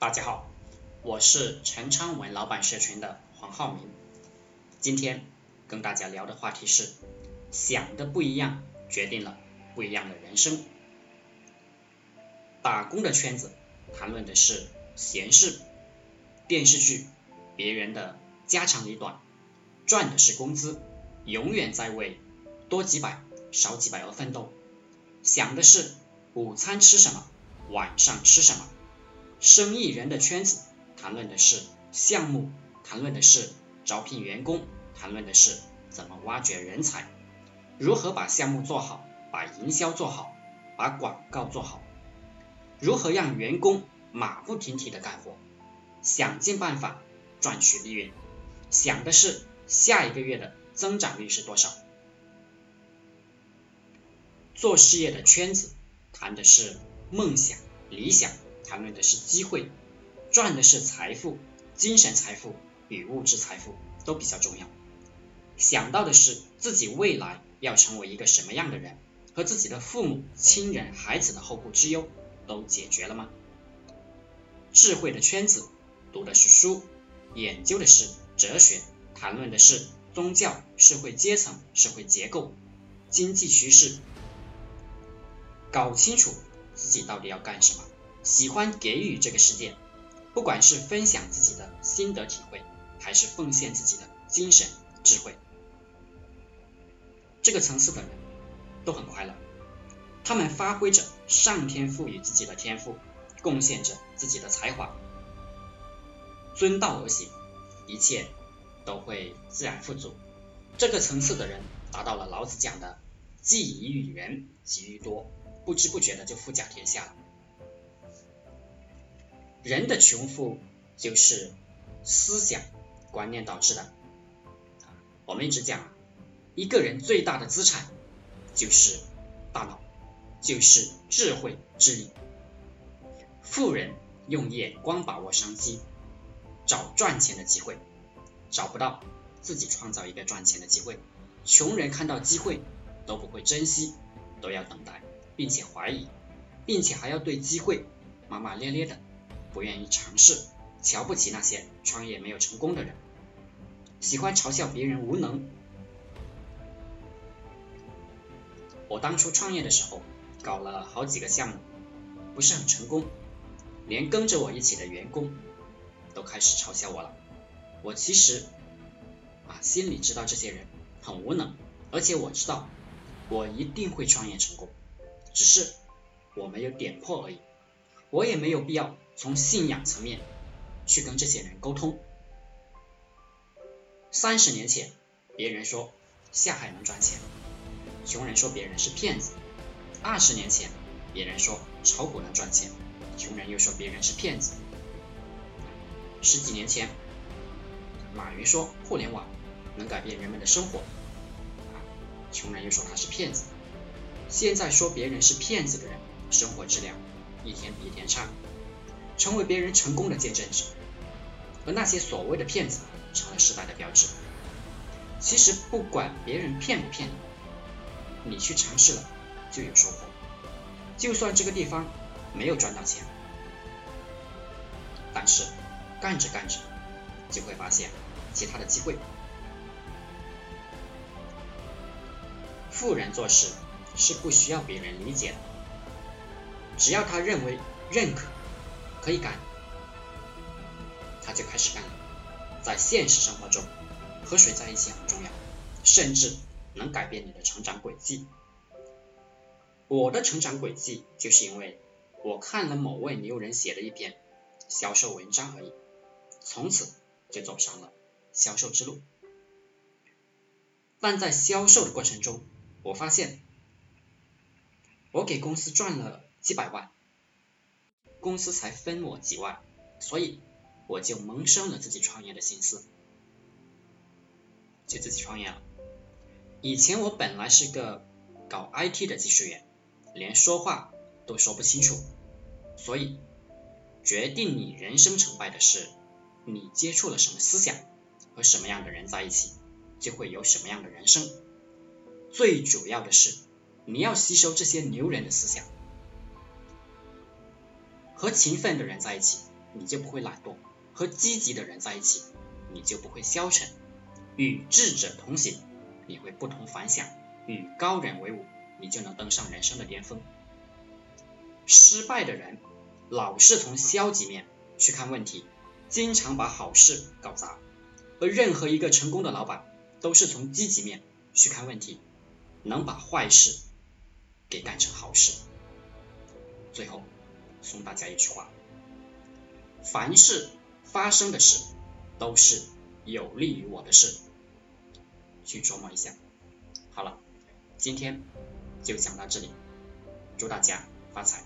大家好，我是陈昌文老板社群的黄浩明。今天跟大家聊的话题是：想的不一样，决定了不一样的人生。打工的圈子谈论的是闲事，电视剧别人的家长里短，赚的是工资，永远在为多几百少几百而奋斗，想的是午餐吃什么，晚上吃什么。生意人的圈子谈论的是项目，谈论的是招聘员工，谈论的是怎么挖掘人才，如何把项目做好，把营销做好，把广告做好，如何让员工马不停蹄的干活，想尽办法赚取利润，想的是下一个月的增长率是多少。做事业的圈子谈的是梦想、理想。谈论的是机会，赚的是财富，精神财富与物质财富都比较重要。想到的是自己未来要成为一个什么样的人，和自己的父母亲人、孩子的后顾之忧都解决了吗？智慧的圈子读的是书，研究的是哲学，谈论的是宗教、社会阶层、社会结构、经济趋势，搞清楚自己到底要干什么。喜欢给予这个世界，不管是分享自己的心得体会，还是奉献自己的精神智慧，这个层次的人都很快乐。他们发挥着上天赋予自己的天赋，贡献着自己的才华，遵道而行，一切都会自然富足。这个层次的人达到了老子讲的“既以与人，给予多”，不知不觉的就富甲天下了。人的穷富就是思想观念导致的。我们一直讲，一个人最大的资产就是大脑，就是智慧智力。富人用眼光把握商机，找赚钱的机会，找不到自己创造一个赚钱的机会。穷人看到机会都不会珍惜，都要等待，并且怀疑，并且还要对机会骂骂咧咧的。不愿意尝试，瞧不起那些创业没有成功的人，喜欢嘲笑别人无能。我当初创业的时候，搞了好几个项目，不是很成功，连跟着我一起的员工都开始嘲笑我了。我其实啊心里知道这些人很无能，而且我知道我一定会创业成功，只是我没有点破而已。我也没有必要从信仰层面去跟这些人沟通。三十年前，别人说下海能赚钱，穷人说别人是骗子；二十年前，别人说炒股能赚钱，穷人又说别人是骗子；十几年前，马云说互联网能改变人们的生活，穷人又说他是骗子。现在说别人是骗子的人，生活质量。一天比一天差，成为别人成功的见证者，而那些所谓的骗子成了失败的标志。其实不管别人骗不骗你，你去尝试了就有收获。就算这个地方没有赚到钱，但是干着干着就会发现其他的机会。富人做事是不需要别人理解的。只要他认为认可可以干，他就开始干了。在现实生活中，和谁在一起很重要，甚至能改变你的成长轨迹。我的成长轨迹就是因为我看了某位牛人写的一篇销售文章而已，从此就走上了销售之路。但在销售的过程中，我发现我给公司赚了。几百万，公司才分我几万，所以我就萌生了自己创业的心思，就自己创业了。以前我本来是个搞 IT 的技术员，连说话都说不清楚，所以决定你人生成败的是你接触了什么思想，和什么样的人在一起，就会有什么样的人生。最主要的是你要吸收这些牛人的思想。和勤奋的人在一起，你就不会懒惰；和积极的人在一起，你就不会消沉；与智者同行，你会不同凡响；与高人为伍，你就能登上人生的巅峰。失败的人老是从消极面去看问题，经常把好事搞砸；而任何一个成功的老板，都是从积极面去看问题，能把坏事给干成好事。最后送大家一句话：凡事发生的事，都是有利于我的事。去琢磨一下。好了，今天就讲到这里，祝大家发财。